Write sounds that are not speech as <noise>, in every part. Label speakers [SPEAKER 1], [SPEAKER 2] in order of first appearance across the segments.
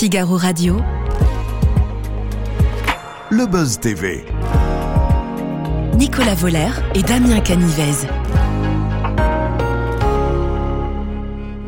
[SPEAKER 1] Figaro Radio.
[SPEAKER 2] Le Buzz TV.
[SPEAKER 1] Nicolas Voller et Damien Canivez.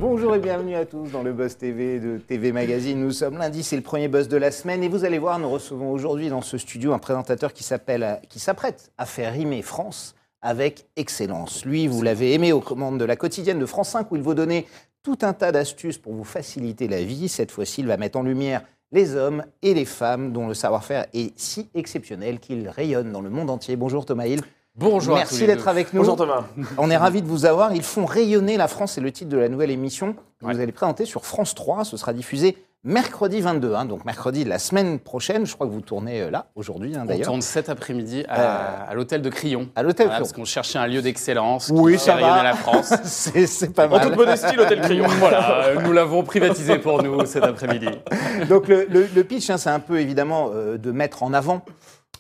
[SPEAKER 3] Bonjour et bienvenue à tous dans le Buzz TV de TV Magazine. Nous sommes lundi, c'est le premier buzz de la semaine et vous allez voir, nous recevons aujourd'hui dans ce studio un présentateur qui s'appelle, qui s'apprête à faire rimer France avec excellence. Lui, vous l'avez aimé aux commandes de la quotidienne de France 5 où il vous donnait tout un tas d'astuces pour vous faciliter la vie. Cette fois-ci, il va mettre en lumière les hommes et les femmes dont le savoir-faire est si exceptionnel qu'il rayonne dans le monde entier. Bonjour Thomas Hill.
[SPEAKER 4] Bonjour.
[SPEAKER 3] Merci d'être avec nous.
[SPEAKER 4] Bonjour Thomas.
[SPEAKER 3] On est ravis de vous avoir. Ils font rayonner la France, c'est le titre de la nouvelle émission que vous allez présenter sur France 3. Ce sera diffusé mercredi 22, hein, donc mercredi de la semaine prochaine. Je crois que vous tournez euh, là, aujourd'hui hein,
[SPEAKER 4] On
[SPEAKER 3] d'ailleurs.
[SPEAKER 4] tourne cet après-midi à, à l'hôtel de Crillon.
[SPEAKER 3] À l'hôtel
[SPEAKER 4] Voilà,
[SPEAKER 3] Crillon.
[SPEAKER 4] Parce qu'on cherchait un lieu d'excellence
[SPEAKER 3] Oui,
[SPEAKER 4] qui
[SPEAKER 3] ça va.
[SPEAKER 4] la France. <laughs>
[SPEAKER 3] c'est c'est pas
[SPEAKER 4] En
[SPEAKER 3] mal.
[SPEAKER 4] toute modestie, l'hôtel Crillon. <laughs> voilà, euh, nous l'avons privatisé pour nous cet après-midi. <laughs>
[SPEAKER 3] Donc le, le- le pitch, hein, c'est un peu évidemment euh, de mettre en avant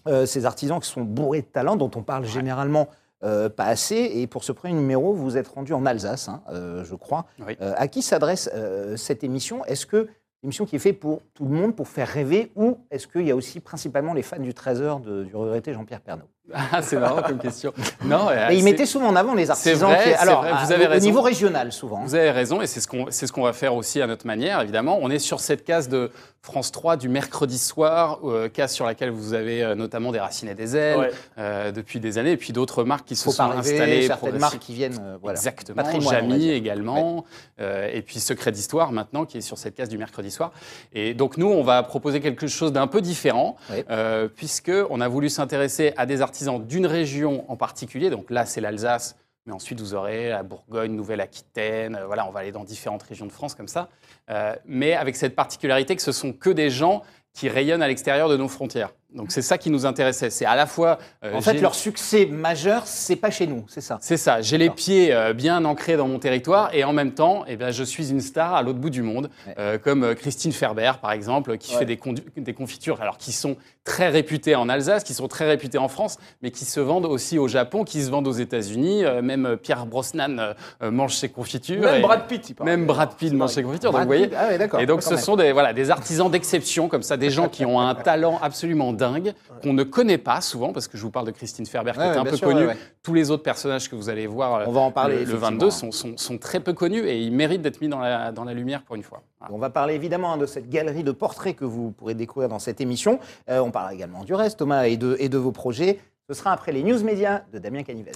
[SPEAKER 3] euh, ces artisans qui sont bourrés de talent, dont on parle généralement euh, pas assez. Et pour ce premier numéro, vous êtes rendu en Alsace, hein, euh, je crois.
[SPEAKER 4] Oui.
[SPEAKER 3] Euh, à qui s'adresse euh, cette émission? Est-ce que émission qui est faite pour tout le monde, pour faire rêver, ou est-ce qu'il y a aussi principalement les fans du Trésor du regretté Jean-Pierre Pernaut
[SPEAKER 4] Ah, c'est marrant comme question. Non,
[SPEAKER 3] Et il
[SPEAKER 4] c'est-
[SPEAKER 3] mettait souvent en avant les artisans.
[SPEAKER 4] vrai,
[SPEAKER 3] qui- alors,
[SPEAKER 4] vrai, vous avez
[SPEAKER 3] au-
[SPEAKER 4] raison.
[SPEAKER 3] Au niveau régional, souvent. hein.
[SPEAKER 4] Vous avez raison, et c'est ce qu'on c'est ce qu'on va faire aussi à notre manière, évidemment. On est sur cette case de France 3 du mercredi soir, euh, case sur laquelle vous avez euh, notamment des racines et des ailes
[SPEAKER 5] Ouais.
[SPEAKER 4] euh, depuis des années, et puis d'autres marques qui se
[SPEAKER 3] Faut
[SPEAKER 4] sont
[SPEAKER 3] pas rêver,
[SPEAKER 4] installées
[SPEAKER 3] certaines marques qui viennent. euh, voilà.
[SPEAKER 4] Exactement.
[SPEAKER 3] Dire.
[SPEAKER 4] également. Euh, et puis Secret d'Histoire maintenant, qui est sur cette case du mercredi soir. Et donc nous, on va proposer quelque chose d'un peu différent, euh, puisque on a voulu s'intéresser à des artisans d'une région en particulier. Donc là, c'est l'Alsace. Mais ensuite, vous aurez la Bourgogne, Nouvelle-Aquitaine. euh, voilà, on va aller dans différentes régions de France comme ça. Euh, mais avec cette particularité que ce sont que des gens qui rayonnent à l'extérieur de nos frontières. Donc c'est ça qui nous intéressait. C'est à la fois. euh,
[SPEAKER 3] En fait, leur succès majeur, c'est pas chez nous, c'est ça.
[SPEAKER 4] c'est ça, j'ai les pieds euh, bien ancrés dans mon territoire et en même temps, eh bien, je suis une star à l'autre bout du monde,
[SPEAKER 3] Ouais.
[SPEAKER 4] euh, comme Christine Ferber par exemple, qui
[SPEAKER 5] Ouais.
[SPEAKER 4] fait des, confitures alors qui sont très réputées en Alsace, qui sont très réputées en France, mais qui se vendent aussi au Japon, qui se vendent aux États-Unis. Même Pierre Brosnan mange ses confitures.
[SPEAKER 5] Même
[SPEAKER 4] et-
[SPEAKER 5] Brad Pitt, il
[SPEAKER 4] même Brad Pitt mange ses confitures. Donc, vous voyez,
[SPEAKER 3] ah
[SPEAKER 4] et donc, ce
[SPEAKER 3] même.
[SPEAKER 4] sont des, voilà, des artisans d'exception, comme ça, des gens qui ont un talent absolument dingue, qu'on ne connaît pas souvent, parce que je vous parle de Christine Ferber, qui
[SPEAKER 3] Ouais,
[SPEAKER 4] est
[SPEAKER 3] ouais,
[SPEAKER 4] un peu
[SPEAKER 3] sûr,
[SPEAKER 4] connue.
[SPEAKER 3] ouais.
[SPEAKER 4] Tous les autres personnages que vous allez voir
[SPEAKER 3] On va en parler,
[SPEAKER 4] le, le
[SPEAKER 3] effectivement.
[SPEAKER 4] 22 sont, sont- sont très peu connus et ils méritent d'être mis dans la, dans la lumière pour une fois. Voilà.
[SPEAKER 3] On va parler évidemment hein, de cette galerie de portraits que vous pourrez découvrir dans cette émission. Euh, on parlera également du reste, Thomas, et de, et de vos projets. Ce sera après les news médias de Damien Canivez.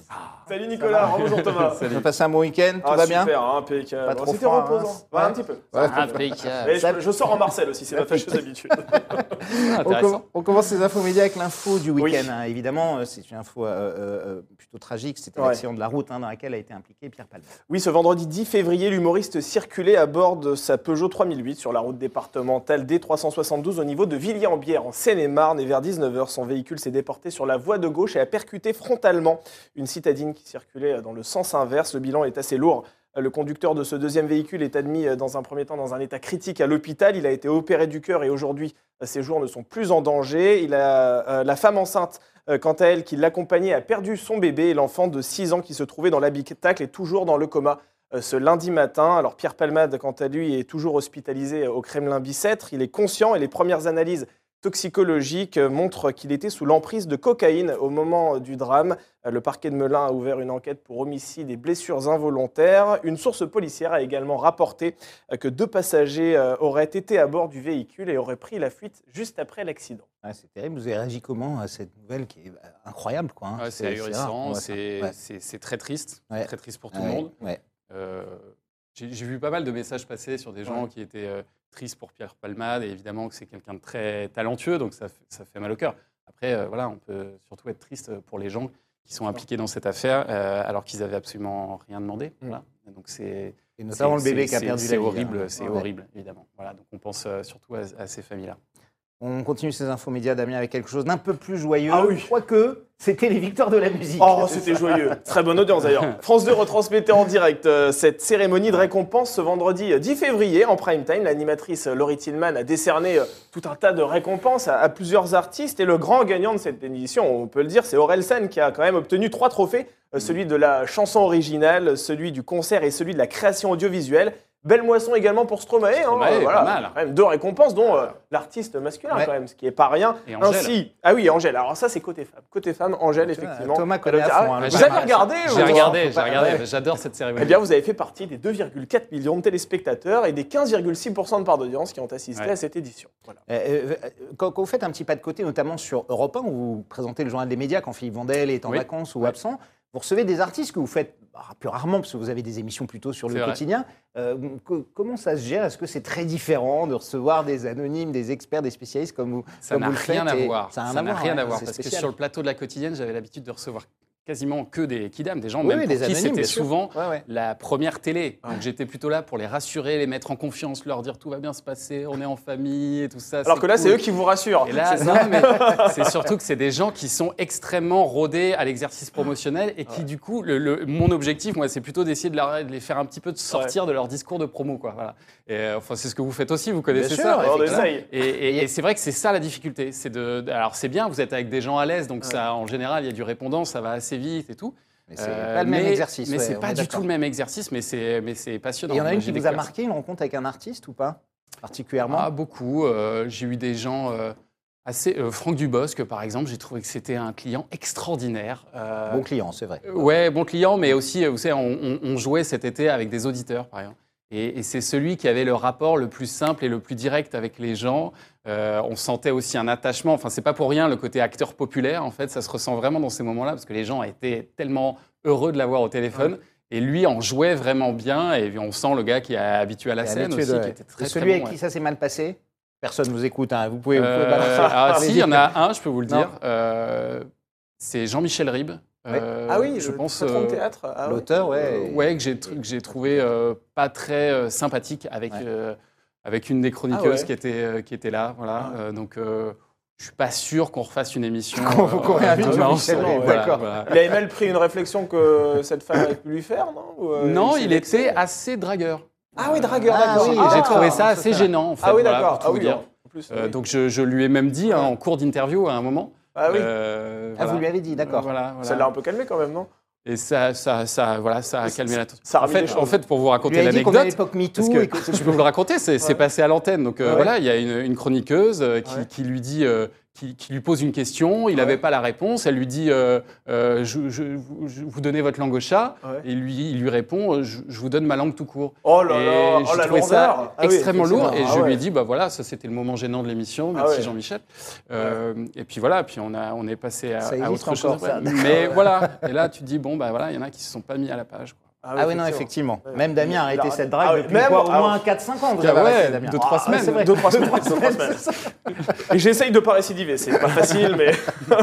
[SPEAKER 5] Salut Nicolas, bonjour Thomas. <laughs>
[SPEAKER 3] Avez passé un bon week-end Tout
[SPEAKER 5] Ah,
[SPEAKER 3] va
[SPEAKER 5] super,
[SPEAKER 3] bien
[SPEAKER 5] hein, impeccable.
[SPEAKER 3] Pas trop
[SPEAKER 5] C'était reposant.
[SPEAKER 3] hein.
[SPEAKER 5] Ouais,
[SPEAKER 3] Ouais.
[SPEAKER 5] un petit peu.
[SPEAKER 3] Ouais.
[SPEAKER 4] Impeccable.
[SPEAKER 5] Et je, je sors en Marcel aussi, c'est ma fâcheuse habitude.
[SPEAKER 4] Ah,
[SPEAKER 3] on, com- on commence ces infos médias avec l'info du
[SPEAKER 5] Oui.
[SPEAKER 3] week-end. hein. Évidemment, euh, c'est une info euh, euh, plutôt tragique. C'était
[SPEAKER 5] Ouais.
[SPEAKER 3] l'accident de la route hein, dans laquelle a été impliqué Pierre Palmade.
[SPEAKER 5] Oui, ce vendredi 10 février, l'humoriste circulait à bord de sa Peugeot 3008 sur la route départementale D372 au niveau de Villiers-en-Bière, en Seine-et-Marne. Et vers 19h, son véhicule s'est déporté sur la voie de gauche et a percuté frontalement une citadine qui circulait dans le sens inverse. Le bilan est assez lourd. Le conducteur de ce deuxième véhicule est admis euh, dans un premier temps dans un état critique à l'hôpital. Il a été opéré du cœur et aujourd'hui, euh, ses jours ne sont plus en danger. Il a, euh, la femme enceinte, euh, quant à elle, qui l'accompagnait, a perdu son bébé et l'enfant de 6 ans qui se trouvait dans l'habitacle est toujours dans le coma euh, ce lundi matin. Alors Pierre Palmade, quant à lui, est toujours hospitalisé au Kremlin Bicêtre. Il est conscient et les premières analyses toxicologiques euh, montrent qu'il était sous l'emprise de cocaïne au moment du drame. Euh, Le parquet de Melun a ouvert une enquête pour homicide et blessures involontaires. Une source policière a également rapporté euh, que deux passagers auraient été à bord du véhicule et auraient pris la fuite juste après l'accident.
[SPEAKER 3] Ouais, c'est terrible. Vous avez réagi comment à cette nouvelle qui est euh, incroyable quoi, hein?
[SPEAKER 4] Ouais, c'est ahurissant, c'est
[SPEAKER 3] Ouais.
[SPEAKER 4] c'est- c'est très triste,
[SPEAKER 3] Ouais.
[SPEAKER 4] très triste pour tout
[SPEAKER 3] Ouais,
[SPEAKER 4] le monde.
[SPEAKER 3] ouais.
[SPEAKER 4] Euh, J'ai vu pas mal de messages passer sur des gens
[SPEAKER 5] Ouais.
[SPEAKER 4] qui étaient euh, tristes pour Pierre Palmade, et évidemment que c'est quelqu'un de très talentueux, donc ça, fait- ça fait mal au cœur. Après, euh, voilà, on peut surtout être triste pour les gens qui sont impliqués dans cette affaire, euh, alors qu'ils avaient absolument rien demandé.
[SPEAKER 3] Mm.
[SPEAKER 4] Voilà. Et Donc c'est
[SPEAKER 3] Et notamment le
[SPEAKER 4] c'est-
[SPEAKER 3] bébé qui a
[SPEAKER 4] c'est-
[SPEAKER 3] perdu la
[SPEAKER 4] C'est
[SPEAKER 3] vie,
[SPEAKER 4] horrible,
[SPEAKER 3] hein.
[SPEAKER 4] c'est
[SPEAKER 3] Ouais.
[SPEAKER 4] horrible, évidemment. Voilà, donc on pense surtout à, à ces familles-là.
[SPEAKER 3] On continue ces infos médias, Damien, avec quelque chose d'un peu plus joyeux.
[SPEAKER 5] Ah oui.
[SPEAKER 3] Quoique, c'était les victoires de la musique.
[SPEAKER 5] Oh, c'était joyeux. Très bonne audience d'ailleurs. France 2 retransmettait en direct euh, cette cérémonie de récompense ce vendredi euh, 10 février en prime time. L'animatrice euh, Laurie Tillman a décerné euh, tout un tas de récompenses à, à plusieurs artistes. Et le grand gagnant de cette édition, on peut le dire, c'est Aurel San qui a quand même obtenu trois trophées euh, celui de la chanson originale, celui du concert et celui de la création audiovisuelle. Belle moisson également pour Stromae. hein,
[SPEAKER 4] Stromae,
[SPEAKER 5] euh, voilà.
[SPEAKER 4] pas mal.
[SPEAKER 5] Quand même deux récompenses, dont euh, l'artiste masculin,
[SPEAKER 3] Ouais.
[SPEAKER 5] quand même, ce qui est pas rien.
[SPEAKER 4] Et Angèle.
[SPEAKER 5] Ainsi, ah oui, Angèle. Alors ça, c'est côté femme. Côté femme, Angèle, effectivement.
[SPEAKER 3] Thomas connaît à fond,
[SPEAKER 5] ah,
[SPEAKER 3] hein, le
[SPEAKER 5] vous avez regardé
[SPEAKER 4] J'ai regardé, j'ai regardé. J'adore cette cérémonie.
[SPEAKER 5] Eh bien, vous avez fait partie des 2,4 millions de téléspectateurs et des 15,6% de part d'audience qui ont assisté
[SPEAKER 4] Ouais.
[SPEAKER 5] à cette édition. Voilà.
[SPEAKER 3] Euh, euh, quand, quand vous faites un petit pas de côté, notamment sur Europe 1, où vous présentez le journal des médias quand Philippe Vandel est en
[SPEAKER 4] Oui.
[SPEAKER 3] vacances ou absent, vous recevez des artistes que vous faites bah, plus rarement, parce que vous avez des émissions plutôt sur le quotidien. Euh, co- comment ça se gère? Est-ce que c'est très différent de recevoir des anonymes, des experts, des spécialistes comme vous
[SPEAKER 4] Ça n'a rien à voir.
[SPEAKER 3] Ça n'a
[SPEAKER 4] rien à voir. Parce que sur le plateau de la quotidienne, j'avais l'habitude de recevoir quasiment que des kidam, des gens
[SPEAKER 3] Oui,
[SPEAKER 4] même
[SPEAKER 3] oui,
[SPEAKER 4] pour
[SPEAKER 3] des
[SPEAKER 4] qui c'était souvent
[SPEAKER 3] Ouais, ouais.
[SPEAKER 4] la première télé.
[SPEAKER 5] Ouais.
[SPEAKER 4] Donc j'étais plutôt là pour les rassurer, les mettre en confiance, leur dire tout va bien se passer, on est en famille et tout ça.
[SPEAKER 5] Alors que là, c'est eux qui vous rassurent.
[SPEAKER 4] Et là,
[SPEAKER 5] C'est
[SPEAKER 4] non,
[SPEAKER 5] ça
[SPEAKER 4] mais <laughs> c'est surtout que c'est des gens qui sont extrêmement rodés à l'exercice promotionnel et qui, du coup, le, le- mon objectif, moi, c'est plutôt d'essayer de, leur- de les faire un petit peu de sortir de leur discours de promo, quoi. Voilà. Et euh, enfin, c'est ce que vous faites aussi, vous connaissez
[SPEAKER 3] Bien
[SPEAKER 4] ça.
[SPEAKER 3] sûr,
[SPEAKER 5] On
[SPEAKER 3] effectivement.
[SPEAKER 5] essaye.
[SPEAKER 4] Et, et- et c'est vrai que c'est ça la difficulté. C'est de, alors c'est bien, vous êtes avec des gens à l'aise, donc ça, en général, il y a du répondant, ça va assez vite et tout.
[SPEAKER 3] Mais c'est
[SPEAKER 4] Euh,
[SPEAKER 3] pas le même
[SPEAKER 4] mais-
[SPEAKER 3] exercice.
[SPEAKER 4] Mais
[SPEAKER 3] ouais,
[SPEAKER 4] c'est pas du tout le même exercice, mais c'est, mais c'est passionnant.
[SPEAKER 3] il y en a une qui vous a marqué, une rencontre avec un artiste ou pas Particulièrement?
[SPEAKER 4] Ah, beaucoup. Euh, j'ai eu des gens euh, assez. euh, Franck Dubosc, par exemple, j'ai trouvé que c'était un client extraordinaire.
[SPEAKER 3] Bon client, c'est vrai.
[SPEAKER 4] Ouais, bon client, mais aussi, vous savez, on, on- on jouait cet été avec des auditeurs, par exemple. Et, et c'est celui qui avait le rapport le plus simple et le plus direct avec les gens. Euh, on sentait aussi un attachement. Enfin, c'est pas pour rien le côté acteur populaire. En fait, ça se ressent vraiment dans ces moments-là parce que les gens étaient tellement heureux de l'avoir au téléphone. Et lui en jouait vraiment bien. Et on sent le gars qui est habitué à la scène aussi,
[SPEAKER 3] de-
[SPEAKER 4] qui était très,
[SPEAKER 3] Et
[SPEAKER 4] très
[SPEAKER 3] celui
[SPEAKER 4] bon,
[SPEAKER 3] avec
[SPEAKER 4] ouais.
[SPEAKER 3] qui ça s'est mal passé? Personne vous écoute, hein, vous pouvez, vous pouvez
[SPEAKER 4] Euh, ah, si, il y en a un, je peux vous le
[SPEAKER 3] Non.
[SPEAKER 4] dire. Euh, c'est Jean-Michel Ribes.
[SPEAKER 3] Ouais.
[SPEAKER 4] Euh,
[SPEAKER 5] Ah oui,
[SPEAKER 4] je
[SPEAKER 5] le
[SPEAKER 4] pense.
[SPEAKER 5] patron de
[SPEAKER 4] euh,
[SPEAKER 5] théâtre. Ah.
[SPEAKER 3] L'auteur, ouais.
[SPEAKER 4] ouais, que j'ai que j'ai trouvé euh, pas très euh, sympathique avec,
[SPEAKER 3] Ouais.
[SPEAKER 4] avec une des chroniqueuses
[SPEAKER 5] Ah
[SPEAKER 4] qui, était, qui était là. Voilà.
[SPEAKER 5] Ah.
[SPEAKER 4] Donc, je suis pas sûr qu'on refasse une émission. <laughs>
[SPEAKER 3] Qu'on- réinvite
[SPEAKER 4] voilà, voilà, voilà.
[SPEAKER 5] Il avait mal pris une réflexion que cette femme avait pu lui faire, non Ou, euh,
[SPEAKER 4] Non, il
[SPEAKER 5] vexé
[SPEAKER 4] était assez dragueur.
[SPEAKER 5] Ah oui, dragueur,
[SPEAKER 3] Ah
[SPEAKER 5] d'accord.
[SPEAKER 3] oui, Ah,
[SPEAKER 4] j'ai trouvé ça assez gênant, en fait.
[SPEAKER 5] Ah oui,
[SPEAKER 4] voilà,
[SPEAKER 5] d'accord.
[SPEAKER 4] tout
[SPEAKER 5] Ah oui,
[SPEAKER 4] dire.
[SPEAKER 5] en plus,
[SPEAKER 4] Euh,
[SPEAKER 5] oui.
[SPEAKER 4] donc, je, je lui ai même dit hein, en cours d'interview à un moment.
[SPEAKER 5] Ah oui,
[SPEAKER 4] euh,
[SPEAKER 3] Ah,
[SPEAKER 4] voilà.
[SPEAKER 3] vous lui avez dit, d'accord.
[SPEAKER 4] Voilà, voilà.
[SPEAKER 5] ça l'a un peu calmé quand même, non?
[SPEAKER 4] Et ça, ça, ça, voilà, ça a calmé la
[SPEAKER 5] a
[SPEAKER 4] En fait, en fait, pour vous raconter l'anecdote, parce que
[SPEAKER 3] que-
[SPEAKER 4] je peux vous le raconter, c'est
[SPEAKER 5] Ouais.
[SPEAKER 4] passé à l'antenne. Donc euh, voilà, il y a une, une chroniqueuse euh, qui,
[SPEAKER 5] Ouais.
[SPEAKER 4] qui lui dit, euh, qui, qui lui pose une question, il
[SPEAKER 5] Ouais.
[SPEAKER 4] n'avait pas la réponse, elle lui dit, euh, euh, je, je- vous- je- vous donnez votre langue au chat,
[SPEAKER 5] Ouais.
[SPEAKER 4] et lui, il lui répond, euh, je, je vous donne ma langue tout court.
[SPEAKER 5] Oh là
[SPEAKER 4] et
[SPEAKER 5] là, oh la
[SPEAKER 4] ça
[SPEAKER 5] Ah oui,
[SPEAKER 4] extrêmement lourd, et
[SPEAKER 5] effectivement.
[SPEAKER 4] je
[SPEAKER 5] Ah
[SPEAKER 4] lui ai dit, bah voilà, ça c'était le moment gênant de l'émission,
[SPEAKER 5] Ah
[SPEAKER 4] merci. Jean-Michel. Euh, Et puis voilà, puis on, a, on est passé à, autre chose.
[SPEAKER 3] ça.
[SPEAKER 4] Mais voilà, et là tu te dis, bon, bah voilà, il y en a qui se sont pas mis à la page. quoi.
[SPEAKER 3] Ah oui, non, effectivement.
[SPEAKER 5] Ouais.
[SPEAKER 3] Même Damien a arrêté cette drague
[SPEAKER 5] Ah oui,
[SPEAKER 3] depuis
[SPEAKER 5] même-
[SPEAKER 3] quoi, au
[SPEAKER 5] ah
[SPEAKER 3] moins
[SPEAKER 5] oui.
[SPEAKER 3] 4-5 ans. Vous
[SPEAKER 4] Ah
[SPEAKER 3] avez
[SPEAKER 4] ouais,
[SPEAKER 3] Damien.
[SPEAKER 4] deux, trois
[SPEAKER 3] Ah,
[SPEAKER 4] semaines.
[SPEAKER 3] c'est vrai.
[SPEAKER 5] Deux, trois semaines. deux, trois <laughs> semaines. Et j'essaye de pas récidiver, c'est pas facile, mais. <laughs>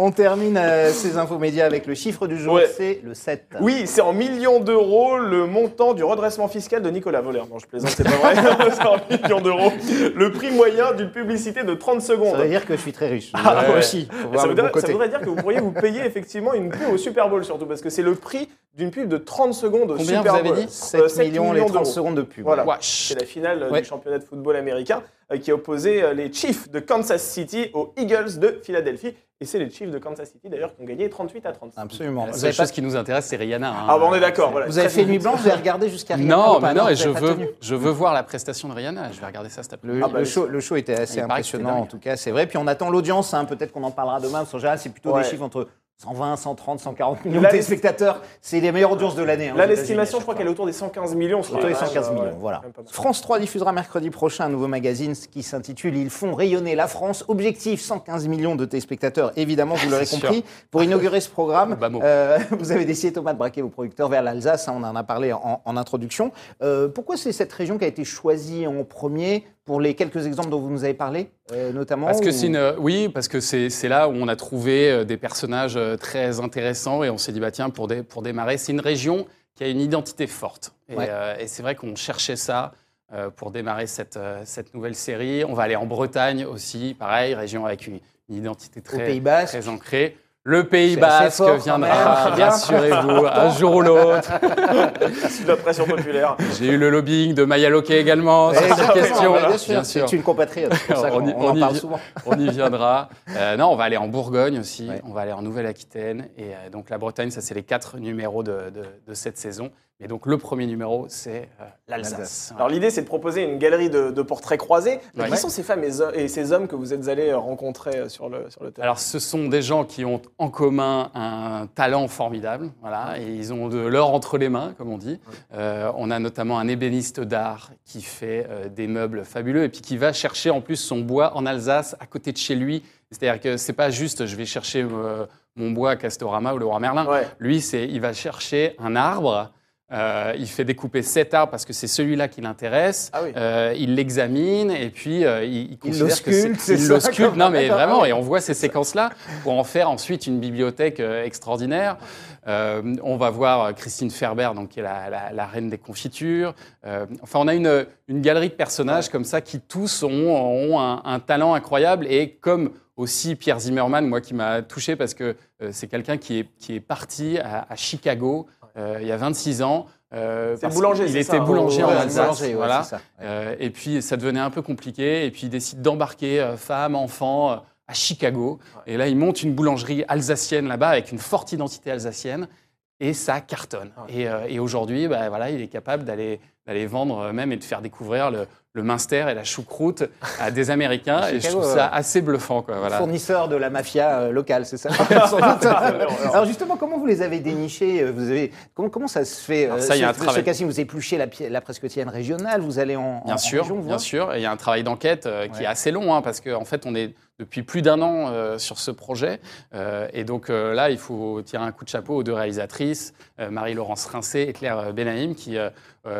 [SPEAKER 3] On termine euh, ces infos médias avec le chiffre du jour,
[SPEAKER 5] Ouais.
[SPEAKER 3] c'est le 7.
[SPEAKER 5] Oui, c'est en millions d'euros le montant du redressement fiscal de Nicolas Voller. Non, je plaisante, c'est pas vrai. <laughs> c'est en millions d'euros. Le prix moyen d'une publicité de 30 secondes.
[SPEAKER 3] Ça veut dire que je suis très riche.
[SPEAKER 5] Ah,
[SPEAKER 3] Moi
[SPEAKER 4] ouais.
[SPEAKER 3] aussi,
[SPEAKER 5] Ça voudrait,
[SPEAKER 3] bon côté.
[SPEAKER 5] ça voudrait dire que vous pourriez vous <laughs> payer effectivement une pub au Super Bowl surtout parce que c'est le prix d'une pub de 30 secondes au
[SPEAKER 4] Combien
[SPEAKER 5] Super
[SPEAKER 4] vous avez
[SPEAKER 5] Bowl.
[SPEAKER 4] dit
[SPEAKER 3] 7
[SPEAKER 5] Euh, 7
[SPEAKER 3] millions les 30
[SPEAKER 5] d'euros.
[SPEAKER 3] secondes de pub.
[SPEAKER 5] Voilà. C'est la finale
[SPEAKER 3] Ouais.
[SPEAKER 5] du championnat de football américain euh, qui a opposé euh, les Chiefs de Kansas City aux Eagles de Philadelphie. Et c'est les Chiefs de Kansas City d'ailleurs qui ont gagné 38 à 30.
[SPEAKER 3] Absolument.
[SPEAKER 4] La seule
[SPEAKER 3] pas-
[SPEAKER 4] chose qui nous intéresse, c'est Rihanna. hein.
[SPEAKER 5] Ah, bah, on est d'accord. Voilà.
[SPEAKER 3] vous avez fait nuit blanche, vous avez regardé jusqu'à Rihanna
[SPEAKER 4] Non, mais non, et je veux, je veux voir la prestation de Rihanna. Je vais regarder ça cet après-midi.
[SPEAKER 3] Le,
[SPEAKER 5] Ah bah,
[SPEAKER 3] le show, le show était assez impressionnant, en tout cas, c'est vrai. Puis on attend l'audience, hein, peut-être qu'on en parlera demain, parce qu'en général, c'est plutôt
[SPEAKER 5] Ouais.
[SPEAKER 3] des chiffres entre 120, 130, 140 millions de téléspectateurs. C'est les meilleures audiences de l'année. hein,
[SPEAKER 5] Là, l'estimation, je crois qu'elle est autour des 115 millions.
[SPEAKER 3] Autour des
[SPEAKER 5] quand
[SPEAKER 3] 115
[SPEAKER 5] même,
[SPEAKER 3] millions,
[SPEAKER 5] ouais,
[SPEAKER 3] voilà. France 3 diffusera mercredi prochain un nouveau magazine qui s'intitule Ils font rayonner la France. Objectif 115 millions de téléspectateurs, évidemment, vous <laughs> l'aurez compris. Pour inaugurer ce programme, <laughs> euh, vous avez décidé, Thomas, de braquer vos producteurs vers l'Alsace. hein, on en a parlé en, en introduction. Euh, pourquoi c'est cette région qui a été choisie en premier pour les quelques exemples dont vous nous avez parlé, euh, notamment
[SPEAKER 4] Parce que
[SPEAKER 3] ou-
[SPEAKER 4] c'est une, oui, parce que c'est là où on a trouvé euh, des personnages euh, très intéressants et on s'est dit bah tiens pour dé- pour démarrer, c'est une région qui a une identité forte et,
[SPEAKER 3] Ouais.
[SPEAKER 4] euh, et c'est vrai qu'on cherchait ça euh, pour démarrer cette cette nouvelle série. On va aller en Bretagne aussi, pareil, région avec une, une identité
[SPEAKER 3] au
[SPEAKER 4] très
[SPEAKER 3] Pays
[SPEAKER 4] très ancrée. Le Pays
[SPEAKER 3] C'est
[SPEAKER 4] Basque
[SPEAKER 3] fort,
[SPEAKER 4] viendra,
[SPEAKER 3] c'est
[SPEAKER 4] rassurez-vous, un jour ou l'autre. <laughs>
[SPEAKER 5] Sous la pression populaire.
[SPEAKER 4] J'ai eu le lobbying de Maya Loquet également sur cette question.
[SPEAKER 3] bien sûr, c'est une compatriote. c'est pour ça
[SPEAKER 4] On
[SPEAKER 3] qu'on
[SPEAKER 4] y-
[SPEAKER 3] on en
[SPEAKER 4] on y
[SPEAKER 3] parle
[SPEAKER 4] vient.
[SPEAKER 3] souvent.
[SPEAKER 4] On y viendra. Euh, non, on va aller en Bourgogne aussi.
[SPEAKER 3] Ouais.
[SPEAKER 4] On va aller en Nouvelle-Aquitaine. Et euh, donc la Bretagne, ça c'est les quatre numéros de, de- de cette saison. Et donc le premier numéro, c'est euh, l'Alsace.
[SPEAKER 5] Alors l'idée, c'est de proposer une galerie de, de portraits croisés.
[SPEAKER 4] Ouais.
[SPEAKER 5] Qui sont ces femmes et, ces hommes que vous êtes allés rencontrer euh, sur le, sur le terrain?
[SPEAKER 4] Alors, ce sont des gens qui ont en commun un talent formidable, voilà, et ils ont de l'or entre les mains, comme on dit. Euh, on a notamment un ébéniste d'art qui fait euh, des meubles fabuleux et puis qui va chercher en plus son bois en Alsace, à côté de chez lui. C'est-à-dire que c'est pas juste, je vais chercher euh, mon bois à Castorama ou le Roi Merlin. Lui, c'est, il va chercher un arbre. Euh, il fait découper cet arbre parce que c'est celui-là qui l'intéresse.
[SPEAKER 5] Ah oui.
[SPEAKER 4] Euh, il l'examine et puis euh, il, il considère que c'est-
[SPEAKER 3] c'est
[SPEAKER 4] il l'ausculte. Non, mais vraiment, et on voit ces séquences-là pour en faire ensuite une bibliothèque euh, extraordinaire. On va voir Christine Ferber, donc, qui est la, la- la reine des confitures. Enfin, on a une, une galerie de personnages comme ça qui tous ont, ont un, un talent incroyable et comme aussi Pierre Zimmerman, moi qui m'a touché parce que euh, c'est quelqu'un qui est, qui est parti à, à Chicago il y a 26 ans. euh, parce
[SPEAKER 5] boulanger, c'est
[SPEAKER 4] était
[SPEAKER 5] ça,
[SPEAKER 4] boulanger en Alsace.
[SPEAKER 3] boulanger, ouais,
[SPEAKER 4] voilà.
[SPEAKER 3] c'est ça, ouais.
[SPEAKER 4] Euh, et puis ça devenait un peu compliqué. Et puis il décide d'embarquer euh, femmes, enfants euh, à Chicago. Et là, il monte une boulangerie alsacienne là-bas avec une forte identité alsacienne. Et ça cartonne. Et, euh, et aujourd'hui, bah, voilà, il est capable d'aller d'aller vendre euh, même et de faire découvrir le, le Munster et la choucroute à des Américains. <laughs> et je trouve ça
[SPEAKER 3] ouais.
[SPEAKER 4] assez bluffant. Quoi, voilà.
[SPEAKER 3] Fournisseur de la mafia euh, locale, c'est ça <laughs> doute. Alors justement, comment vous les avez dénichés euh, vous avez, comment, comment ça se fait
[SPEAKER 4] Alors
[SPEAKER 3] euh,
[SPEAKER 4] ça, y a
[SPEAKER 3] ce-
[SPEAKER 4] un travail.
[SPEAKER 3] Vous épluchez la, la presse quotidienne régionale, vous allez en, en-
[SPEAKER 4] Bien
[SPEAKER 3] en
[SPEAKER 4] sûr,
[SPEAKER 3] région,
[SPEAKER 4] bien sûr. Il y a un travail d'enquête euh, qui
[SPEAKER 3] Ouais.
[SPEAKER 4] est assez long, hein, parce qu'en fait, on est depuis plus d'un an euh, sur ce projet. Euh, et donc euh, là, il faut tirer un coup de chapeau aux deux réalisatrices, Marie-Laurence Rincé et Claire Benaïm, qui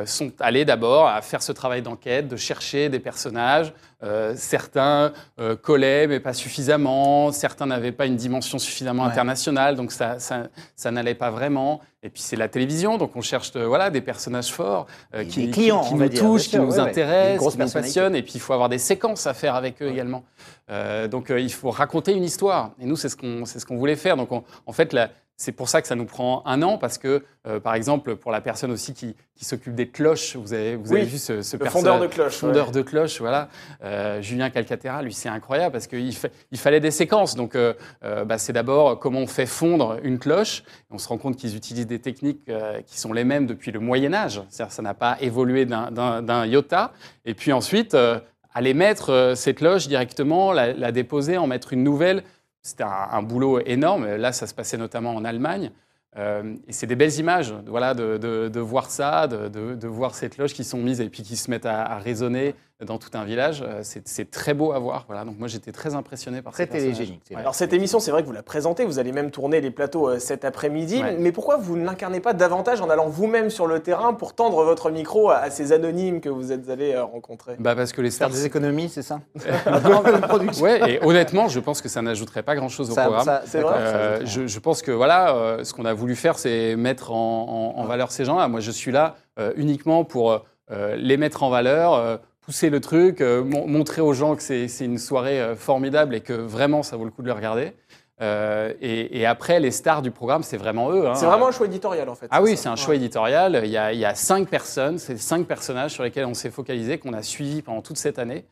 [SPEAKER 4] sont allées d'abord à faire ce travail d'enquête, de chercher des personnages. Euh, certains euh, collaient, mais pas suffisamment. Certains n'avaient pas une dimension suffisamment
[SPEAKER 3] Ouais.
[SPEAKER 4] internationale, donc ça, ça, ça n'allait pas vraiment. Et puis c'est la télévision, donc on cherche euh, voilà, des personnages forts euh, qui,
[SPEAKER 3] des clients,
[SPEAKER 4] qui- nous
[SPEAKER 3] dire,
[SPEAKER 4] touchent, qui nous
[SPEAKER 3] ouais,
[SPEAKER 4] intéressent, qui nous passionnent. Et puis il faut avoir des séquences à faire avec eux également. Euh, donc euh, il faut raconter une histoire. Et nous, c'est ce qu'on c'est ce qu'on voulait faire. Donc on- en fait, la- c'est pour ça que ça nous prend un an, parce que, euh, par exemple, pour la personne aussi qui, qui s'occupe des cloches, vous avez, vous
[SPEAKER 5] Oui,
[SPEAKER 4] avez vu ce, ce
[SPEAKER 5] le fondeur de cloches,
[SPEAKER 4] fondeur
[SPEAKER 5] ouais.
[SPEAKER 4] de cloches, voilà. Euh, Julien Calcaterra, lui, c'est incroyable parce qu'il il fallait des séquences. Donc, euh, euh, bah, c'est d'abord comment on fait fondre une cloche. On se rend compte qu'ils utilisent des techniques euh, qui sont les mêmes depuis le Moyen Âge. C'est-à-dire, ça n'a pas évolué d'un- iota. Et puis ensuite, euh, aller mettre euh, cette cloche directement, la, la déposer, en mettre une nouvelle. C'était un, boulot énorme. Là, ça se passait notamment en Allemagne. Euh, et c'est des belles images, voilà, de, voir ça, de voir ces cloches qui sont mises et puis qui se mettent à, à résonner dans tout un village. Euh, C'est très beau à voir. Voilà. Donc moi, j'étais très impressionné par
[SPEAKER 3] Très
[SPEAKER 4] ces personnages.
[SPEAKER 3] télégénique. vrai.
[SPEAKER 5] Alors cette émission, c'est vrai que vous la présentez, vous allez même tourner les plateaux euh, cet après-midi,
[SPEAKER 4] Ouais.
[SPEAKER 5] mais pourquoi vous ne l'incarnez pas davantage en allant vous-même sur le terrain pour tendre votre micro à, à ces anonymes que vous êtes allés euh, rencontrer?
[SPEAKER 4] Bah parce que les
[SPEAKER 3] Faire
[SPEAKER 4] stars.
[SPEAKER 3] des économies, c'est ça? <laughs>
[SPEAKER 4] Ouais, et honnêtement, je pense que ça n'ajouterait pas grand-chose au
[SPEAKER 3] Ça-
[SPEAKER 4] programme.
[SPEAKER 3] ça-
[SPEAKER 5] vrai
[SPEAKER 3] ça
[SPEAKER 4] Euh, je, je pense que voilà, euh, ce qu'on a voulu faire, c'est mettre en, en- en valeur ces gens-là. Moi, je suis là euh, uniquement pour euh, les mettre en valeur, euh, pousser le truc, euh, mon- montrer aux gens que c'est une soirée euh, formidable et que vraiment, ça vaut le coup de le regarder. Euh, et, et après, les stars du programme, c'est vraiment eux. hein.
[SPEAKER 5] C'est vraiment un choix éditorial en fait.
[SPEAKER 4] Ah oui, c'est un
[SPEAKER 5] Ouais.
[SPEAKER 4] choix éditorial. Il y, a, il y a cinq personnes, c'est cinq personnages sur lesquels on s'est focalisé, qu'on a suivi pendant toute cette année.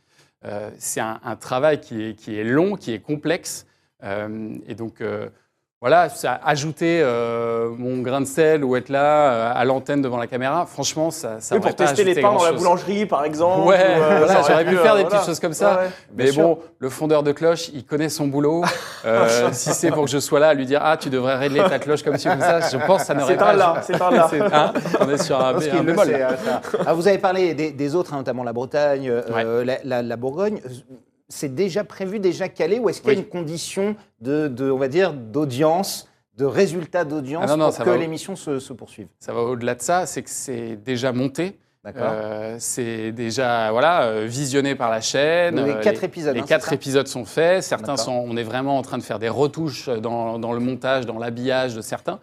[SPEAKER 4] Euh, c'est un, un travail qui est, qui est long, qui est complexe. Euh, et donc, voilà, ça, ajouter euh, mon grain de sel ou être là euh, à l'antenne devant la caméra, franchement, ça, ça
[SPEAKER 5] Oui, pour
[SPEAKER 4] pas
[SPEAKER 5] tester les pains dans la boulangerie par exemple.
[SPEAKER 4] Ouais,
[SPEAKER 5] ou, euh,
[SPEAKER 4] voilà, j'aurais pu faire
[SPEAKER 5] euh,
[SPEAKER 4] des
[SPEAKER 5] voilà.
[SPEAKER 4] petites choses comme ça.
[SPEAKER 5] Ouais, ouais.
[SPEAKER 4] Mais
[SPEAKER 5] Bien sûr.
[SPEAKER 4] bon, le fondeur de cloche, il connaît son boulot. <laughs> Euh, si c'est pour que je sois là à lui dire Ah, tu devrais régler ta cloche comme ci, comme ça, je pense que ça n'aurait
[SPEAKER 5] C'est
[SPEAKER 4] pas.
[SPEAKER 5] un là, c'est un là. <laughs>
[SPEAKER 4] C'est un. On est sur un,
[SPEAKER 3] Parce
[SPEAKER 4] un
[SPEAKER 3] le
[SPEAKER 4] bémol.
[SPEAKER 3] sait. <laughs> Ah, vous avez parlé des, des autres, hein, notamment la Bretagne, euh, la, la- la Bourgogne. C'est déjà prévu, déjà calé, ou est-ce qu'il y a
[SPEAKER 4] Oui.
[SPEAKER 3] une condition de, de, on va dire, d'audience, de résultat d'audience
[SPEAKER 4] Ah
[SPEAKER 3] pour que l'émission se, se poursuive?
[SPEAKER 4] Ça va au-delà de ça, c'est que c'est déjà monté. Euh, c'est déjà voilà euh, visionné par la chaîne.
[SPEAKER 3] Les
[SPEAKER 4] Euh,
[SPEAKER 3] quatre épisodes,
[SPEAKER 4] Les
[SPEAKER 3] hein,
[SPEAKER 4] quatre
[SPEAKER 3] c'est ça?
[SPEAKER 4] épisodes sont faits. Certains sont. On est vraiment en train de faire des retouches dans, dans le montage, dans l'habillage de certains.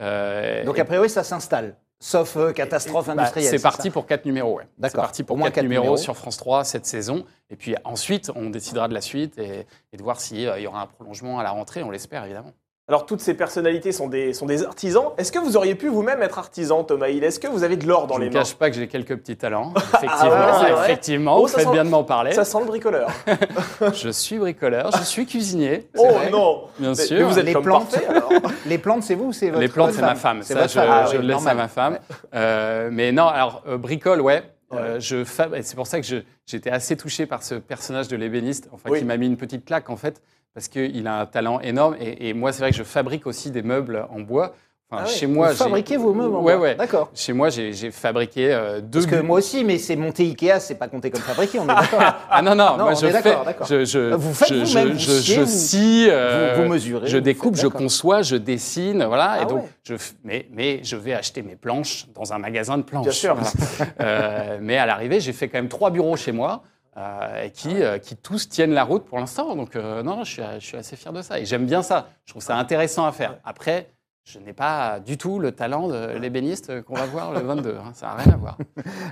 [SPEAKER 4] Euh,
[SPEAKER 3] Donc a priori, ça s'installe, sauf euh, catastrophe
[SPEAKER 4] bah,
[SPEAKER 3] industrielle.
[SPEAKER 4] c'est
[SPEAKER 3] ça
[SPEAKER 4] parti pour quatre numéros. Ouais. C'est
[SPEAKER 3] D'accord.
[SPEAKER 4] parti pour quatre,
[SPEAKER 3] quatre
[SPEAKER 4] numéros,
[SPEAKER 3] numéros.
[SPEAKER 4] sur France 3 cette saison. Et puis ensuite, on décidera de la suite et, et de voir s'il y aura un prolongement à la rentrée. On l'espère évidemment.
[SPEAKER 5] Alors, toutes ces personnalités sont des, sont des artisans. Est-ce que vous auriez pu vous-même être artisan, Thomas Hill? Est-ce que vous avez de l'or dans
[SPEAKER 4] je
[SPEAKER 5] les
[SPEAKER 4] ne
[SPEAKER 5] mains?
[SPEAKER 4] cache pas que j'ai quelques petits talents. Effectivement, <laughs>
[SPEAKER 5] Ah ouais, c'est vrai
[SPEAKER 4] effectivement.
[SPEAKER 5] Oh,
[SPEAKER 4] vous
[SPEAKER 5] ça
[SPEAKER 4] faites
[SPEAKER 5] sent-
[SPEAKER 4] bien de m'en parler.
[SPEAKER 5] Ça sent le bricoleur. <laughs>
[SPEAKER 4] Je suis bricoleur, je suis cuisinier. c'est
[SPEAKER 5] oh
[SPEAKER 4] vrai,
[SPEAKER 5] non
[SPEAKER 4] Bien
[SPEAKER 5] Mais-
[SPEAKER 4] sûr.
[SPEAKER 5] mais vous êtes
[SPEAKER 3] Les
[SPEAKER 5] comme
[SPEAKER 3] plantes.
[SPEAKER 5] parfait, alors. <laughs>
[SPEAKER 3] Les plantes, c'est vous ou c'est votre
[SPEAKER 4] Les plantes, c'est ma femme.
[SPEAKER 3] C'est
[SPEAKER 4] Ça,
[SPEAKER 3] votre
[SPEAKER 4] je,
[SPEAKER 3] femme. Ah
[SPEAKER 4] je
[SPEAKER 3] oui,
[SPEAKER 4] le laisse
[SPEAKER 3] normal.
[SPEAKER 4] à ma femme. Euh, mais non, alors, euh, bricole, ouais. Euh, je fab- et C'est pour ça que j'étais assez touché par ce personnage de l'ébéniste, enfin,
[SPEAKER 5] Oui.
[SPEAKER 4] qui m'a mis une petite claque, en fait, parce qu'il a un talent énorme. Et, et moi, c'est vrai que je fabrique aussi des meubles en bois. Enfin,
[SPEAKER 5] Ah ouais.
[SPEAKER 4] chez moi,
[SPEAKER 3] Vous fabriquez vos meubles en
[SPEAKER 4] Ouais,
[SPEAKER 3] bois.
[SPEAKER 4] ouais.
[SPEAKER 3] D'accord.
[SPEAKER 4] Chez moi, j'ai fabriqué euh, deux
[SPEAKER 3] Parce que moi aussi, mais c'est monté Ikea, c'est pas compté comme fabriqué, on est d'accord. <laughs>
[SPEAKER 4] Ah non, non,
[SPEAKER 3] Non,
[SPEAKER 4] moi
[SPEAKER 3] on
[SPEAKER 4] je
[SPEAKER 3] est
[SPEAKER 4] fais. Je, je,
[SPEAKER 3] Vous faites
[SPEAKER 4] je,
[SPEAKER 3] vous-même,
[SPEAKER 4] je,
[SPEAKER 3] vous sciez,
[SPEAKER 4] je scie, euh,
[SPEAKER 3] vous- vous mesurez,
[SPEAKER 4] je
[SPEAKER 3] vous
[SPEAKER 4] découpe,
[SPEAKER 3] faites,
[SPEAKER 4] je conçois, je dessine, voilà.
[SPEAKER 3] Ah
[SPEAKER 4] et donc, je, f- mais, mais je vais acheter mes planches dans un magasin de planches.
[SPEAKER 5] Bien sûr.
[SPEAKER 4] Voilà. Euh, mais à l'arrivée, j'ai fait quand même trois bureaux chez moi. euh, et qui, euh, qui tous tiennent la route pour l'instant. Donc, euh, non, je suis, je suis assez fier de ça. Et j'aime bien ça. Je trouve ça intéressant à faire. Après, je n'ai pas du tout le talent de l'ébéniste qu'on va voir le <laughs> 22. hein. Ça n'a rien à voir.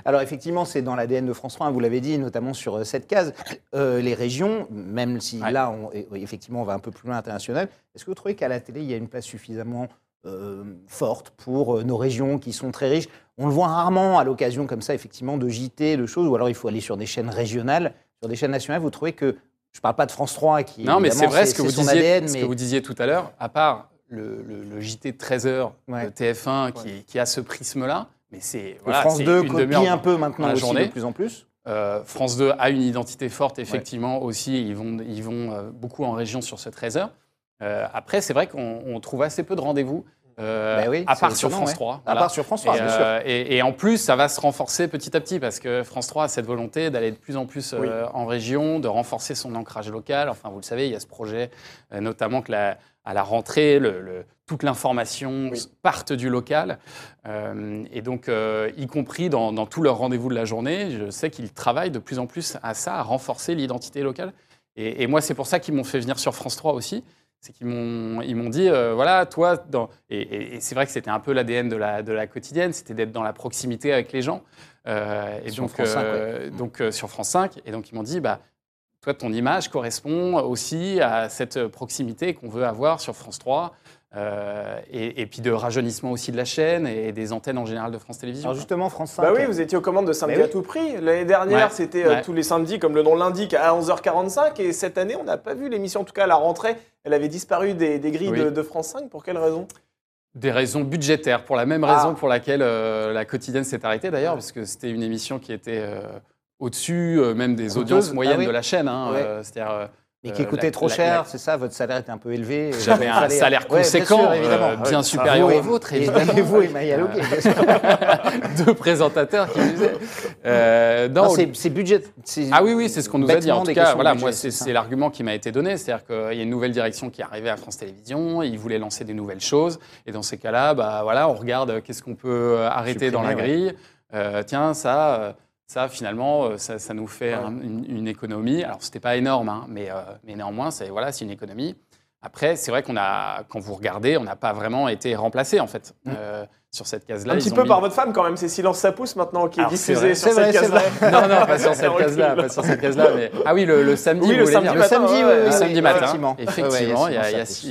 [SPEAKER 3] Alors effectivement, c'est dans l'ADN de France 3, hein, vous l'avez dit, notamment sur euh, cette case. Euh, les régions, même si
[SPEAKER 4] Ouais.
[SPEAKER 3] là, on- effectivement, on va un peu plus loin international, est-ce que vous trouvez qu'à la télé, il y a une place suffisamment euh, forte pour nos régions qui sont très riches? On le voit rarement à l'occasion comme ça, effectivement, de JT, de choses, ou alors il faut aller sur des chaînes régionales, sur des chaînes nationales. Vous trouvez que, je ne parle pas de France 3, qui
[SPEAKER 4] Non, mais c'est vrai ce que, vous disiez,
[SPEAKER 3] ADN,
[SPEAKER 4] ce que vous disiez tout à l'heure, à part le, le- le JT de 13h
[SPEAKER 3] Ouais.
[SPEAKER 4] de TF1 qui, qui a ce prisme-là, mais c'est voilà,
[SPEAKER 3] France
[SPEAKER 4] c'est
[SPEAKER 3] 2
[SPEAKER 4] une
[SPEAKER 3] copie un peu maintenant
[SPEAKER 4] la
[SPEAKER 3] aussi
[SPEAKER 4] journée.
[SPEAKER 3] de plus en plus.
[SPEAKER 4] Euh, France 2 a une identité forte, effectivement, aussi. Ils vont, ils vont euh, beaucoup en région sur ce 13h. Euh, après, c'est vrai qu'on on trouve assez peu de rendez-vous, euh,
[SPEAKER 3] oui,
[SPEAKER 4] à part sur France
[SPEAKER 3] ouais.
[SPEAKER 4] 3.
[SPEAKER 3] À part sur France 3,
[SPEAKER 4] Et,
[SPEAKER 3] bien sûr.
[SPEAKER 4] euh, et- et en plus, ça va se renforcer petit à petit parce que France 3 a cette volonté d'aller de plus en plus euh, en région, de renforcer son ancrage local. Enfin, vous le savez, il y a ce projet, euh, notamment que la- à la rentrée, le- le- toute l'information
[SPEAKER 5] Oui.
[SPEAKER 4] parte du local. Et donc, y compris dans, dans tous leurs rendez-vous de la journée, je sais qu'ils travaillent de plus en plus à ça, à renforcer l'identité locale. Et, et moi, c'est pour ça qu'ils m'ont fait venir sur France 3 aussi. C'est qu'ils m'ont, ils m'ont dit, euh, voilà, toi, dans... et, et- et c'est vrai que c'était un peu l'ADN de la, de la quotidienne, c'était d'être dans la proximité avec les gens. Euh, et
[SPEAKER 3] Sur
[SPEAKER 4] donc,
[SPEAKER 3] France 5,
[SPEAKER 4] euh, donc euh, sur France 5. Et donc, ils m'ont dit, bah, toi, ton image correspond aussi à cette proximité qu'on veut avoir sur France 3. Euh, et, et puis de rajeunissement aussi de la chaîne et des antennes en général de France Télévisions.
[SPEAKER 3] Alors justement, France 5.
[SPEAKER 5] Bah oui, vous étiez aux commandes de samedi
[SPEAKER 3] oui.
[SPEAKER 5] à tout prix. L'année dernière,
[SPEAKER 4] Ouais.
[SPEAKER 5] c'était euh,
[SPEAKER 4] Ouais.
[SPEAKER 5] tous les samedis, comme le nom l'indique, à 11h45. Et cette année, on n'a pas vu l'émission. En tout cas, à la rentrée, elle avait disparu des, des grilles
[SPEAKER 4] Oui.
[SPEAKER 5] de, de France 5. Pour quelle raison?
[SPEAKER 4] Des raisons budgétaires, pour la même
[SPEAKER 5] Ah.
[SPEAKER 4] raison pour laquelle euh, la quotidienne s'est arrêtée d'ailleurs, parce que c'était une émission qui était euh, au-dessus euh, même des audiences moyennes
[SPEAKER 3] Ah oui.
[SPEAKER 4] de la chaîne. hein,
[SPEAKER 3] Ouais.
[SPEAKER 4] euh, C'est-à-dire, euh,
[SPEAKER 3] Mais qui
[SPEAKER 4] euh,
[SPEAKER 3] coûtait
[SPEAKER 4] la-
[SPEAKER 3] trop
[SPEAKER 4] la-
[SPEAKER 3] cher,
[SPEAKER 4] la-
[SPEAKER 3] c'est ça, votre salaire était un peu élevé. euh,
[SPEAKER 4] J'avais un salaire
[SPEAKER 3] Ouais, bien
[SPEAKER 4] conséquent,
[SPEAKER 3] sûr,
[SPEAKER 4] euh, bien
[SPEAKER 3] Ouais.
[SPEAKER 4] supérieur
[SPEAKER 3] Vous
[SPEAKER 4] au
[SPEAKER 3] et-
[SPEAKER 4] vôtre,
[SPEAKER 3] et-
[SPEAKER 4] évidemment.
[SPEAKER 3] Et vous et Maya Loguet, bien sûr. <laughs>
[SPEAKER 4] deux présentateurs qui disaient. Euh, non,
[SPEAKER 3] Non, c'est budget. c'est
[SPEAKER 4] Ah oui, oui, c'est ce qu'on nous a dit. En tout cas, voilà,
[SPEAKER 3] budget,
[SPEAKER 4] moi, c'est l'argument qui m'a été donné. C'est-à-dire qu'il y a une nouvelle direction qui est arrivée à France Télévisions. Ils voulaient lancer des nouvelles choses. Et dans ces cas-là, bah, voilà, on regarde euh, qu'est-ce qu'on peut euh, arrêter dans la grille. Euh, tiens, ça, euh, ça finalement, euh, ça, ça nous fait
[SPEAKER 5] Ouais.
[SPEAKER 4] un- une, une économie. Alors, c'était pas énorme, hein, mais, euh, mais néanmoins, c'est voilà, une économie. Après, c'est vrai qu'on a, quand vous regardez, on n'a pas vraiment été remplacé en fait
[SPEAKER 3] Mm.
[SPEAKER 4] euh, sur cette case-là.
[SPEAKER 5] Un petit peu
[SPEAKER 4] mis-
[SPEAKER 5] par votre femme, quand même. C'est Silence, ça pousse maintenant qui est diffusé sur cette case-là.
[SPEAKER 4] Non, non, pas sur <laughs> cette case-là, pas sur cette case-là. Mais... Ah oui, le, le samedi,
[SPEAKER 5] Oui,
[SPEAKER 4] vous
[SPEAKER 5] le
[SPEAKER 4] voulez
[SPEAKER 5] samedi
[SPEAKER 4] dire
[SPEAKER 3] Le
[SPEAKER 5] matin,
[SPEAKER 3] samedi,
[SPEAKER 5] ouais,
[SPEAKER 4] Le samedi matin,
[SPEAKER 3] effectivement.
[SPEAKER 4] effectivement, il y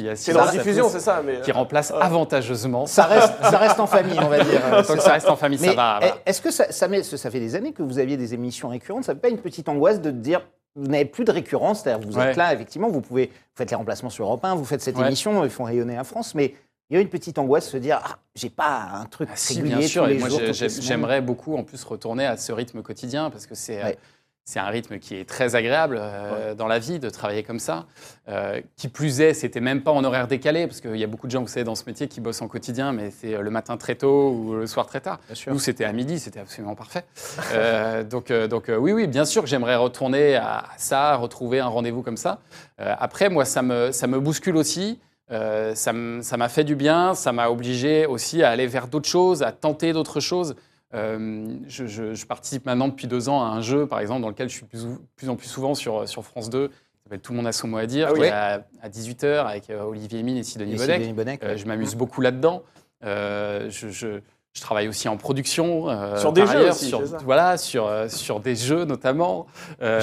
[SPEAKER 4] a,
[SPEAKER 5] C'est dans diffusion, c'est ça mais,
[SPEAKER 4] qui
[SPEAKER 5] euh,
[SPEAKER 4] remplace avantageusement.
[SPEAKER 3] Ça reste, ça reste en famille, on va dire. <laughs>
[SPEAKER 4] Tant que ça reste en famille,
[SPEAKER 3] Mais
[SPEAKER 4] ça va.
[SPEAKER 3] est-ce que ça, ça, met- ça fait des années que vous aviez des émissions récurrentes Ça fait pas une petite angoisse de dire vous n'avez plus de récurrence, c'est-à-dire vous êtes
[SPEAKER 4] Ouais.
[SPEAKER 3] là, effectivement, vous pouvez, vous faites les remplacements sur Europe 1, vous faites cette
[SPEAKER 4] Ouais.
[SPEAKER 3] émission, ils font rayonner la France, mais il y a une petite angoisse de se dire ah, j'ai pas un truc
[SPEAKER 4] Ah, si,
[SPEAKER 3] régulier
[SPEAKER 4] bien sûr.
[SPEAKER 3] tous les
[SPEAKER 4] Et moi,
[SPEAKER 3] jours,
[SPEAKER 4] j'aimerais beaucoup en plus retourner à ce rythme quotidien parce que c'est. euh,
[SPEAKER 3] Ouais.
[SPEAKER 4] C'est un rythme qui est très agréable euh, dans la vie de travailler comme ça. Euh, qui plus est, c'était même pas en horaire décalé, parce qu'il y a beaucoup de gens, vous savez, dans ce métier qui bossent en quotidien, mais c'est le matin très tôt ou le soir très tard. Nous, c'était à midi, c'était absolument parfait. Euh, <laughs> donc, donc oui, oui, bien sûr que j'aimerais retourner à, ça, retrouver un rendez-vous comme ça. Après, moi, ça me, ça me bouscule aussi. Euh, ça m'a fait du bien, ça m'a obligé aussi à aller vers d'autres choses, à tenter d'autres choses. Euh, je, je- je participe maintenant depuis deux ans à un jeu, par exemple, dans lequel je suis plus, plus en plus souvent sur, sur France 2. Ça s'appelle Tout le monde a son mot à dire,
[SPEAKER 5] Ah oui.
[SPEAKER 4] qui est à, 18h avec euh, Olivier Mine et Sidonie Euh,
[SPEAKER 3] ouais.
[SPEAKER 4] je m'amuse beaucoup là-dedans. Euh, je, je- je travaille aussi en production. euh,
[SPEAKER 5] Sur des jeux
[SPEAKER 4] ailleurs,
[SPEAKER 5] aussi,
[SPEAKER 4] sur, Voilà, sur, euh, sur des jeux notamment. Euh,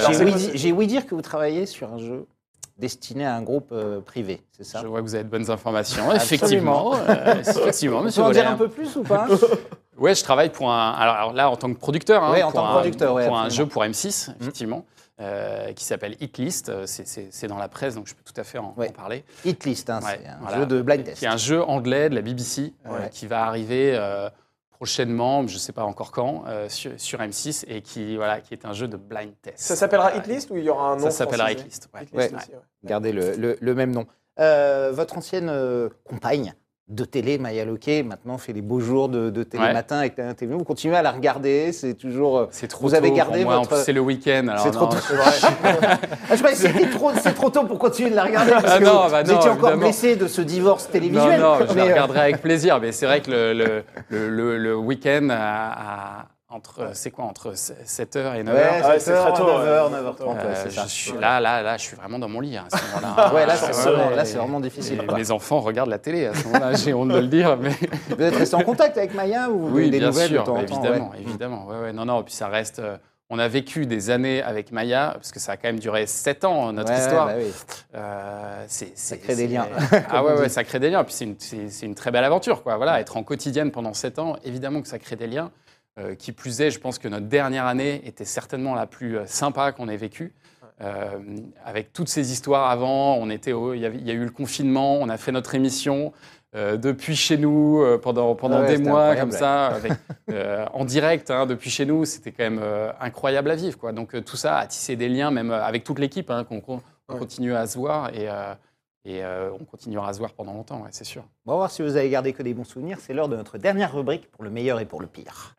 [SPEAKER 3] J'ai ouï, ouï dire que vous travaillez sur un jeu destiné à un groupe euh, privé, c'est ça?
[SPEAKER 4] Je vois que vous avez de bonnes informations. Effectivement, <laughs> euh, effectivement, monsieur
[SPEAKER 3] en dire un peu plus ou pas? <laughs>
[SPEAKER 4] Ouais, je travaille pour un. Alors, alors là, en tant que producteur, hein,
[SPEAKER 3] en
[SPEAKER 4] pour,
[SPEAKER 3] tant que
[SPEAKER 4] un,
[SPEAKER 3] producteur, ouais,
[SPEAKER 4] pour un
[SPEAKER 3] absolument.
[SPEAKER 4] jeu pour M6, effectivement, euh, qui s'appelle Hitlist. Euh, c'est- dans la presse, donc je peux tout à fait en,
[SPEAKER 3] Ouais.
[SPEAKER 4] en parler.
[SPEAKER 3] Hitlist, hein,
[SPEAKER 4] Ouais,
[SPEAKER 3] c'est un
[SPEAKER 4] voilà.
[SPEAKER 3] jeu de blind test.
[SPEAKER 4] Qui est un jeu anglais de la BBC euh, qui va arriver euh, prochainement, je ne sais pas encore quand, euh, sur, sur M6 et qui, voilà, qui est un jeu de blind test.
[SPEAKER 5] Ça s'appellera. Hitlist ou il y aura un nom
[SPEAKER 4] Ça s'appellera Hitlist. ouais.
[SPEAKER 5] Hitlist
[SPEAKER 3] Ouais.
[SPEAKER 5] aussi, ouais.
[SPEAKER 3] Gardez le, le- le même nom. Euh, votre ancienne euh, compagne de télé, Maya Loquet, maintenant fait les beaux jours de, de télé
[SPEAKER 4] Ouais.
[SPEAKER 3] matin avec la TV. Vous continuez à la regarder, c'est toujours. euh,
[SPEAKER 4] C'est trop
[SPEAKER 3] Vous avez gardé
[SPEAKER 4] pour moi. En
[SPEAKER 3] votre-
[SPEAKER 4] plus, C'est le week-end.
[SPEAKER 3] C'est trop
[SPEAKER 4] non,
[SPEAKER 3] tôt.
[SPEAKER 4] je- <laughs>
[SPEAKER 3] Ah, je c'était trop, c'est trop tôt pour continuer de la regarder parce
[SPEAKER 4] Ah
[SPEAKER 3] que
[SPEAKER 4] non, bah
[SPEAKER 3] vous
[SPEAKER 4] non,
[SPEAKER 3] étiez encore blessé de ce divorce
[SPEAKER 4] Non,
[SPEAKER 3] télévisuel.
[SPEAKER 4] non, je
[SPEAKER 3] mais,
[SPEAKER 4] la
[SPEAKER 3] euh,
[SPEAKER 4] regarderai avec plaisir. Mais c'est vrai que le, le, le, week-end, à- entre, c'est quoi, entre 7h et 9h,
[SPEAKER 3] Ouais,
[SPEAKER 5] Ah ouais,
[SPEAKER 3] c'est
[SPEAKER 5] très tôt,
[SPEAKER 3] 9h,
[SPEAKER 5] ouais.
[SPEAKER 3] 9h30, ouais,
[SPEAKER 4] euh,
[SPEAKER 3] c'est ça.
[SPEAKER 4] je suis là, là, là, je suis vraiment dans mon lit hein, à ce moment-là. <laughs>
[SPEAKER 3] Ouais, là, c'est vraiment, difficile.
[SPEAKER 4] Et mes enfants regardent la télé à ce moment-là. J'ai honte de le dire, mais <laughs>
[SPEAKER 3] Vous êtes resté en contact avec Maya ou
[SPEAKER 4] oui,
[SPEAKER 3] des
[SPEAKER 4] bien
[SPEAKER 3] nouvelles
[SPEAKER 4] sûr,
[SPEAKER 3] de temps en temps
[SPEAKER 4] évidemment,
[SPEAKER 3] ouais.
[SPEAKER 4] évidemment. Ouais, ouais, non, non. Puis ça reste. euh, on a vécu des années avec Maya, parce que ça a quand même duré 7 ans notre
[SPEAKER 3] Ouais,
[SPEAKER 4] histoire.
[SPEAKER 3] bah oui.
[SPEAKER 4] Euh, c'est, ça
[SPEAKER 3] crée des liens,
[SPEAKER 4] ah ouais, ouais, ça crée des liens. Puis c'est une, c'est- c'est une très belle aventure, quoi. Voilà, être en quotidienne pendant 7 ans, évidemment que ça crée des liens. Euh, qui plus est, je pense que notre dernière année était certainement la plus euh, sympa qu'on ait vécue. Euh, avec toutes ces histoires avant, on était au- il, y avait- il y a eu le confinement, on a fait notre émission euh, depuis chez nous pendant, pendant
[SPEAKER 3] Ah ouais,
[SPEAKER 4] des mois comme ça, avec, en direct hein, depuis chez nous. C'était quand même incroyable à vivre. Quoi. Donc tout ça a tissé des liens, même avec toute l'équipe, hein, qu'on
[SPEAKER 5] Ouais.
[SPEAKER 4] continue à se voir et, et on continuera à se voir pendant longtemps, ouais, c'est sûr.
[SPEAKER 3] On va voir si vous avez gardé que des bons souvenirs. C'est l'heure de notre dernière rubrique pour le meilleur et pour le pire.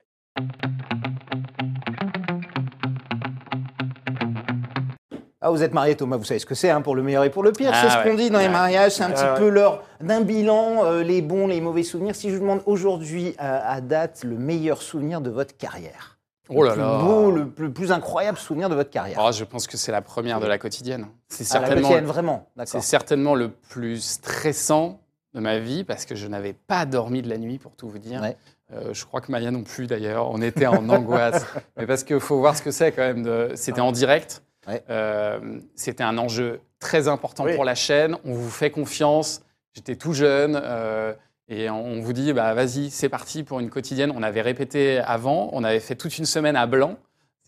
[SPEAKER 3] Ah, vous êtes marié, Thomas, vous savez ce que c'est hein, pour le meilleur et pour le pire.
[SPEAKER 4] Ah
[SPEAKER 3] c'est ce
[SPEAKER 4] ouais.
[SPEAKER 3] qu'on dit dans les mariages, c'est un petit
[SPEAKER 5] ouais.
[SPEAKER 3] peu l'heure d'un bilan, euh, les bons, les mauvais souvenirs. Si je vous demande aujourd'hui, à, à date, le meilleur souvenir de votre carrière,
[SPEAKER 4] Oh là
[SPEAKER 3] le plus
[SPEAKER 4] là.
[SPEAKER 3] beau, le plus, plus incroyable souvenir de votre carrière.
[SPEAKER 4] Oh, je pense que c'est la première de la quotidienne. C'est
[SPEAKER 3] Ah, la
[SPEAKER 4] certainement,
[SPEAKER 3] quotidienne, vraiment,
[SPEAKER 4] c'est certainement le plus stressant de ma vie parce que je n'avais pas dormi de la nuit, pour tout vous dire.
[SPEAKER 3] Ouais.
[SPEAKER 4] Euh, je crois que Maya non plus d'ailleurs. On était en <laughs> angoisse. Mais parce qu'il faut voir ce que c'est quand même. de- C'était en direct.
[SPEAKER 3] Ouais.
[SPEAKER 4] Euh, C'était un enjeu très important
[SPEAKER 5] Oui.
[SPEAKER 4] pour la chaîne. On vous fait confiance. J'étais tout jeune. euh, et on vous dit, bah, vas-y, c'est parti pour une quotidienne. On avait répété avant. On avait fait toute une semaine à blanc.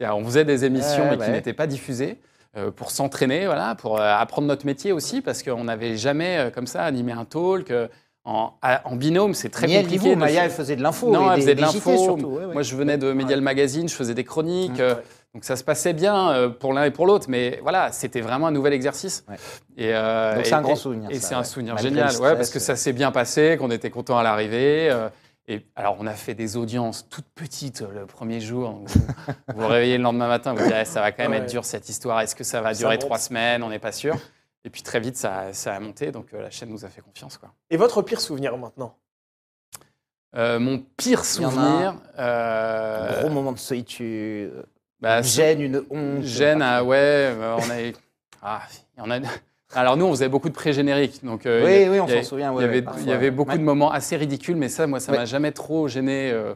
[SPEAKER 4] On faisait des émissions
[SPEAKER 3] Ouais,
[SPEAKER 4] mais qui n'étaient pas diffusées pour s'entraîner, voilà, pour apprendre notre métier aussi, parce qu'on n'avait jamais comme ça animé un talk. En, binôme, c'est très
[SPEAKER 3] ni
[SPEAKER 4] compliqué.
[SPEAKER 3] vous, Maya, elle faisait de l'info.
[SPEAKER 4] non,
[SPEAKER 3] et
[SPEAKER 4] elle faisait de l'info.
[SPEAKER 3] surtout, ouais, ouais.
[SPEAKER 4] Moi, je venais de Medial Magazine, je faisais des chroniques. Euh, donc ça se passait bien euh, pour l'un et pour l'autre, mais voilà, c'était vraiment un nouvel exercice.
[SPEAKER 3] Ouais.
[SPEAKER 4] Et, euh,
[SPEAKER 3] Donc
[SPEAKER 4] et-
[SPEAKER 3] c'est un grand souvenir,
[SPEAKER 4] Et
[SPEAKER 3] ça,
[SPEAKER 4] c'est
[SPEAKER 3] ouais.
[SPEAKER 4] un souvenir
[SPEAKER 3] Malgré
[SPEAKER 4] génial, ouais, parce
[SPEAKER 3] stress,
[SPEAKER 4] que ça s'est bien passé, qu'on était content à l'arrivée. euh, et alors, on a fait des audiences toutes petites le premier jour. Vous vous vous réveillez le lendemain matin, vous dites ça va quand même
[SPEAKER 5] Ouais.
[SPEAKER 4] être dur cette histoire. Est-ce que ça va
[SPEAKER 5] Ça
[SPEAKER 4] durer
[SPEAKER 5] monte.
[SPEAKER 4] trois semaines On n'est pas sûr. Et puis très vite, ça, ça a monté, donc euh, la chaîne nous a fait confiance. Quoi.
[SPEAKER 5] Et votre pire souvenir maintenant?
[SPEAKER 4] Euh, mon pire souvenir.
[SPEAKER 3] Un
[SPEAKER 4] euh,
[SPEAKER 3] gros moment de solitude,
[SPEAKER 4] bah,
[SPEAKER 3] une gêne, une honte.
[SPEAKER 4] Gêne, <laughs> ah ouais, on a, ah, en a. Alors nous, on faisait beaucoup de pré-génériques, donc euh,
[SPEAKER 3] Oui,
[SPEAKER 4] a-
[SPEAKER 3] oui, on s'en souvient.
[SPEAKER 4] Il
[SPEAKER 3] ouais,
[SPEAKER 4] y
[SPEAKER 3] ouais,
[SPEAKER 4] avait,
[SPEAKER 3] parfois,
[SPEAKER 4] il y avait beaucoup
[SPEAKER 3] ouais.
[SPEAKER 4] de moments assez ridicules, mais ça, moi, ça
[SPEAKER 3] Ouais.
[SPEAKER 4] m'a jamais trop gêné. euh,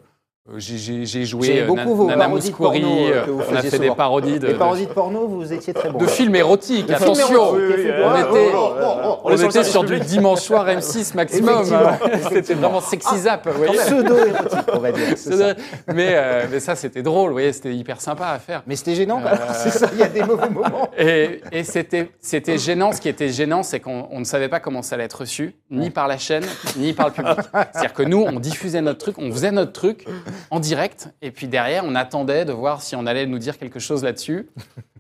[SPEAKER 4] J'ai j'ai- joué euh,
[SPEAKER 3] beaucoup
[SPEAKER 4] Nan-
[SPEAKER 3] vos
[SPEAKER 4] Nana
[SPEAKER 3] de
[SPEAKER 4] Mouskouri,
[SPEAKER 3] euh,
[SPEAKER 4] euh,
[SPEAKER 3] que vous
[SPEAKER 4] on a fait des parodies de,
[SPEAKER 3] Les parodies de porno, vous étiez très bon.
[SPEAKER 4] de films érotiques. Attention,
[SPEAKER 5] oui, oui,
[SPEAKER 4] on
[SPEAKER 5] ouais,
[SPEAKER 4] était,
[SPEAKER 5] ouais.
[SPEAKER 4] on
[SPEAKER 5] est sur
[SPEAKER 4] était du dimanche soir M6 maximum. C'était vraiment sexy zap. vous voyez.
[SPEAKER 3] Pseudo-érotique, on va dire. ça.
[SPEAKER 4] mais, euh, mais ça, c'était drôle, vous voyez, c'était hyper sympa à faire.
[SPEAKER 3] Mais c'était gênant,
[SPEAKER 4] Euh, <laughs>
[SPEAKER 3] c'est ça, il y a des mauvais moments. <laughs>
[SPEAKER 4] Et, et c'était, gênant. Ce qui était gênant, c'est qu'on on ne savait pas comment ça allait être reçu, ni par la chaîne, ni par le public. <laughs> C'est-à-dire que nous, on diffusait notre truc, on faisait notre truc <laughs> en direct, et puis derrière, on attendait de voir si on allait nous dire quelque chose là-dessus.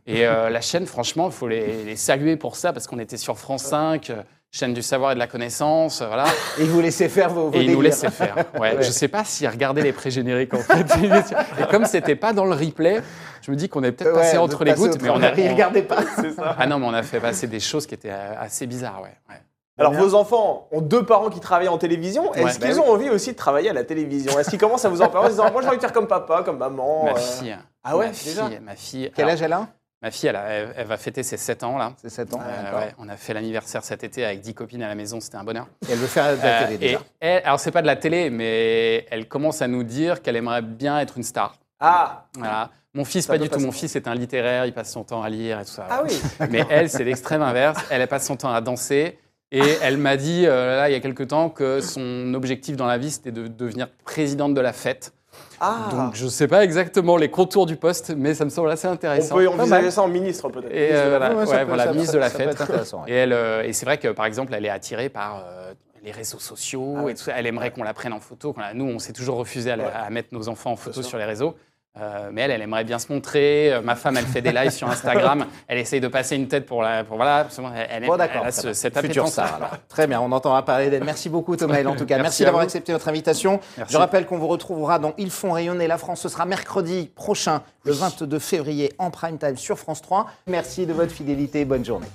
[SPEAKER 4] Et euh, la chaîne, franchement, il faut les, les saluer pour ça, parce qu'on était sur France 5, euh, chaîne du savoir et de la connaissance, euh, voilà.
[SPEAKER 3] Et vous laissez faire vos, vos
[SPEAKER 4] Et ils nous laissaient faire. Ouais,
[SPEAKER 3] Ouais.
[SPEAKER 4] Je sais pas s'ils regardaient les pré-génériques en fait. Et comme c'était pas dans le replay, je me dis qu'on est peut-être
[SPEAKER 3] Ouais,
[SPEAKER 4] passé entre les gouttes, mais on a.
[SPEAKER 3] Ils regardaient pas.
[SPEAKER 4] Ah non, mais on a fait passer des choses qui étaient assez bizarres, ouais. ouais.
[SPEAKER 5] Alors, vos enfants ont deux parents qui travaillent en télévision. Est-ce
[SPEAKER 4] Ouais.
[SPEAKER 5] qu'ils
[SPEAKER 3] Bah
[SPEAKER 5] ont envie aussi de travailler à la télévision? Est-ce qu'ils commencent à vous en parler en disant Moi, j'ai envie de faire comme papa, comme maman
[SPEAKER 4] Ma
[SPEAKER 5] euh,
[SPEAKER 4] fille.
[SPEAKER 5] Ah ouais,
[SPEAKER 4] ma
[SPEAKER 5] déjà
[SPEAKER 4] fille, ma fille.
[SPEAKER 3] Quel
[SPEAKER 4] alors,
[SPEAKER 3] âge elle a?
[SPEAKER 4] Ma fille, elle, a- elle- elle va fêter ses 7 ans là.
[SPEAKER 3] C'est 7 ans.
[SPEAKER 4] Euh, ouais, on a fait l'anniversaire cet été avec 10 copines à la maison, c'était un bonheur.
[SPEAKER 3] Et elle veut faire de la
[SPEAKER 4] Euh,
[SPEAKER 3] télé
[SPEAKER 4] et
[SPEAKER 3] déjà.
[SPEAKER 4] elle, alors c'est pas de la télé, mais elle commence à nous dire qu'elle aimerait bien être une star.
[SPEAKER 5] Ah
[SPEAKER 4] Voilà. Mon fils,
[SPEAKER 5] Ça
[SPEAKER 4] pas du tout. Mon fils est un littéraire, il passe son temps à lire et tout ça.
[SPEAKER 5] Ah oui <laughs>
[SPEAKER 4] Mais elle, c'est l'extrême inverse. Elle passe son temps à danser. Et elle m'a dit, euh, là, il y a quelque temps, que son objectif dans la vie, c'était de devenir présidente de la fête.
[SPEAKER 5] Ah
[SPEAKER 4] Donc, je ne sais pas exactement les contours du poste, mais ça me semble assez
[SPEAKER 5] On
[SPEAKER 4] intéressant.
[SPEAKER 5] peut
[SPEAKER 3] Pas
[SPEAKER 5] envisager ça en ministre peut-être.
[SPEAKER 4] Et euh, voilà,
[SPEAKER 3] Ouais, ça
[SPEAKER 4] ouais,
[SPEAKER 3] peut-
[SPEAKER 4] voilà,
[SPEAKER 3] ça-
[SPEAKER 4] ministre de la
[SPEAKER 3] ça peut
[SPEAKER 4] fête.
[SPEAKER 3] ouais.
[SPEAKER 4] Et, elle, euh, et c'est vrai que, par exemple, elle est attirée par euh, les réseaux sociaux
[SPEAKER 5] Ah
[SPEAKER 4] et tout ça. Elle aimerait qu'on la prenne en photo. Nous, on s'est toujours refusé à, la-
[SPEAKER 5] Ouais.
[SPEAKER 4] à mettre nos enfants en photo sur les réseaux. Euh, mais elle, elle aimerait bien se montrer. Euh, ma femme, elle fait des lives sur Instagram. <laughs> Elle essaye de passer une tête pour la. Pour, voilà, elle, elle,
[SPEAKER 3] Bon,
[SPEAKER 4] elle
[SPEAKER 3] d'accord.
[SPEAKER 4] a ce- cette
[SPEAKER 3] Futur star, alors. Très bien, on entendra parler d'elle. Merci beaucoup, Thomas. En tout cas, merci, d'avoir accepté notre invitation.
[SPEAKER 4] Merci.
[SPEAKER 3] Je rappelle qu'on vous retrouvera dans Ils font rayonner la France. Ce sera mercredi prochain, le 22 février, en prime time sur France 3. Merci de votre fidélité. Bonne journée.